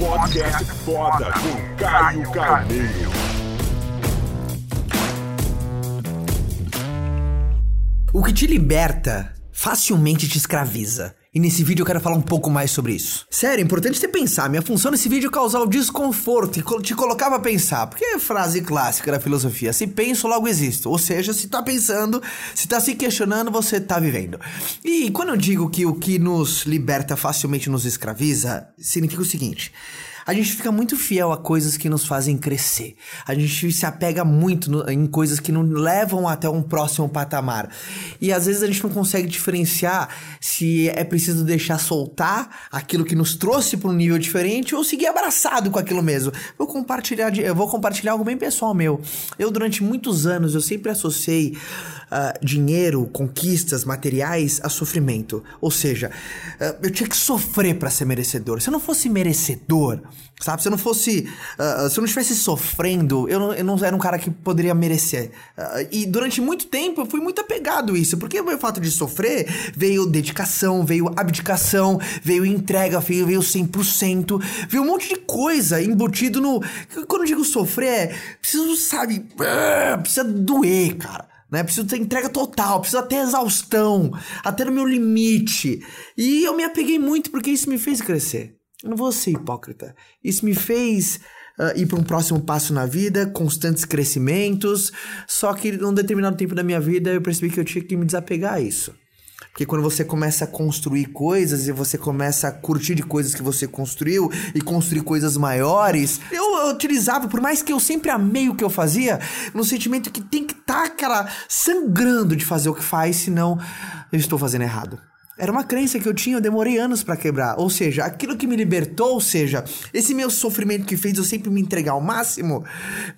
Podcast foda com Caio Carneiro. O que te liberta facilmente te escraviza. E nesse vídeo eu quero falar um pouco mais sobre isso. Sério, é importante você pensar. Minha função nesse vídeo é causar o desconforto e te colocar pra pensar. Porque é frase clássica da filosofia: se penso, logo existo. Ou seja, se tá pensando, se tá se questionando, você tá vivendo. E quando eu digo que o que nos liberta facilmente nos escraviza, significa o seguinte a gente fica muito fiel a coisas que nos fazem crescer. A gente se apega muito no, em coisas que nos levam até um próximo patamar. E às vezes a gente não consegue diferenciar se é preciso deixar soltar aquilo que nos trouxe para um nível diferente ou seguir abraçado com aquilo mesmo. Vou compartilhar, eu vou compartilhar algo bem pessoal meu. Eu durante muitos anos eu sempre associei uh, dinheiro, conquistas, materiais a sofrimento. Ou seja, uh, eu tinha que sofrer para ser merecedor. Se eu não fosse merecedor, Sabe? Se eu não fosse. Uh, se eu não estivesse sofrendo, eu não, eu não era um cara que poderia merecer. Uh, e durante muito tempo eu fui muito apegado a isso. Porque o fato de sofrer veio dedicação, veio abdicação, veio entrega, veio, veio 100%, veio um monte de coisa embutido no. Quando eu digo sofrer, é. Preciso, sabe. Uh, precisa doer, cara né? Preciso ter entrega total, preciso até exaustão, até no meu limite. E eu me apeguei muito porque isso me fez crescer. Não vou ser hipócrita. Isso me fez uh, ir para um próximo passo na vida, constantes crescimentos. Só que num determinado tempo da minha vida eu percebi que eu tinha que me desapegar a isso. Porque quando você começa a construir coisas e você começa a curtir de coisas que você construiu e construir coisas maiores, eu, eu utilizava, por mais que eu sempre amei o que eu fazia, no sentimento que tem que estar, tá, cara, sangrando de fazer o que faz, senão eu estou fazendo errado. Era uma crença que eu tinha, eu demorei anos para quebrar. Ou seja, aquilo que me libertou, ou seja, esse meu sofrimento que fez eu sempre me entregar ao máximo,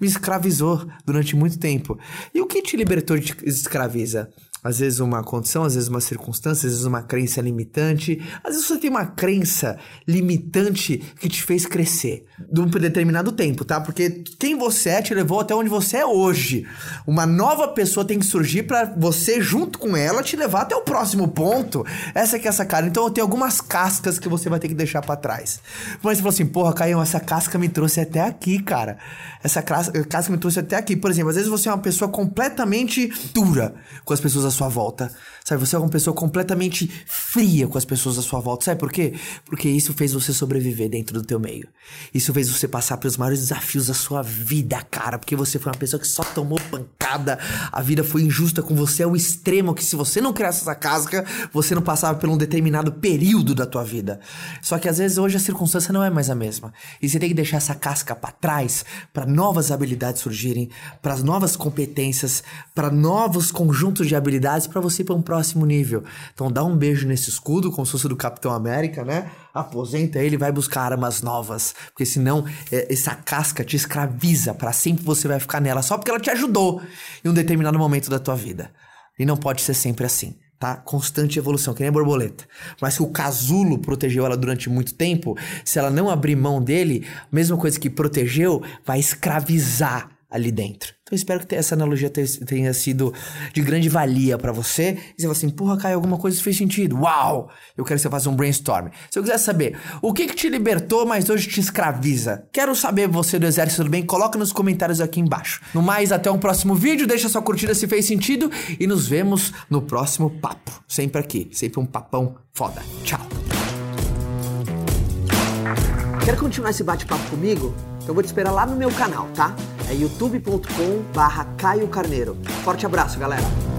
me escravizou durante muito tempo. E o que te libertou te escraviza? Às vezes uma condição, às vezes uma circunstância, às vezes uma crença limitante. Às vezes você tem uma crença limitante que te fez crescer de um determinado tempo, tá? Porque quem você é te levou até onde você é hoje. Uma nova pessoa tem que surgir para você, junto com ela, te levar até o próximo ponto. Essa que é essa cara. Então tenho algumas cascas que você vai ter que deixar para trás. Mas você falou assim, porra, Caio, essa casca me trouxe até aqui, cara. Essa casca me trouxe até aqui. Por exemplo, às vezes você é uma pessoa completamente dura com as pessoas sua volta. Sabe, você é uma pessoa completamente fria com as pessoas à sua volta. Sabe por quê? Porque isso fez você sobreviver dentro do teu meio. Isso fez você passar pelos maiores desafios da sua vida, cara. Porque você foi uma pessoa que só tomou pancada. A vida foi injusta com você ao extremo que se você não criasse essa casca, você não passava por um determinado período da tua vida. Só que às vezes hoje a circunstância não é mais a mesma. E você tem que deixar essa casca para trás para novas habilidades surgirem, para novas competências, para novos conjuntos de habilidades para você ir para um próximo nível. Então dá um beijo nesse escudo, como se fosse do Capitão América, né? Aposenta ele, vai buscar armas novas, porque senão é, essa casca te escraviza para sempre você vai ficar nela só porque ela te ajudou em um determinado momento da tua vida. E não pode ser sempre assim tá? Constante evolução, que nem a borboleta. Mas se o casulo protegeu ela durante muito tempo, se ela não abrir mão dele, mesma coisa que protegeu, vai escravizar ali dentro. Então espero que essa analogia tenha sido de grande valia para você. E você fala assim, porra, Caio, alguma coisa fez sentido. Uau! Eu quero que você faça um brainstorm. Se eu quiser saber o que, que te libertou, mas hoje te escraviza. Quero saber você do exército do bem, coloca nos comentários aqui embaixo. No mais, até um próximo vídeo, deixa sua curtida se fez sentido e nos vemos no próximo papo. Sempre aqui, sempre um papão foda. Tchau! Quer continuar esse bate-papo comigo? Então vou te esperar lá no meu canal, tá? É youtube.com barra Caio Carneiro. Forte abraço, galera!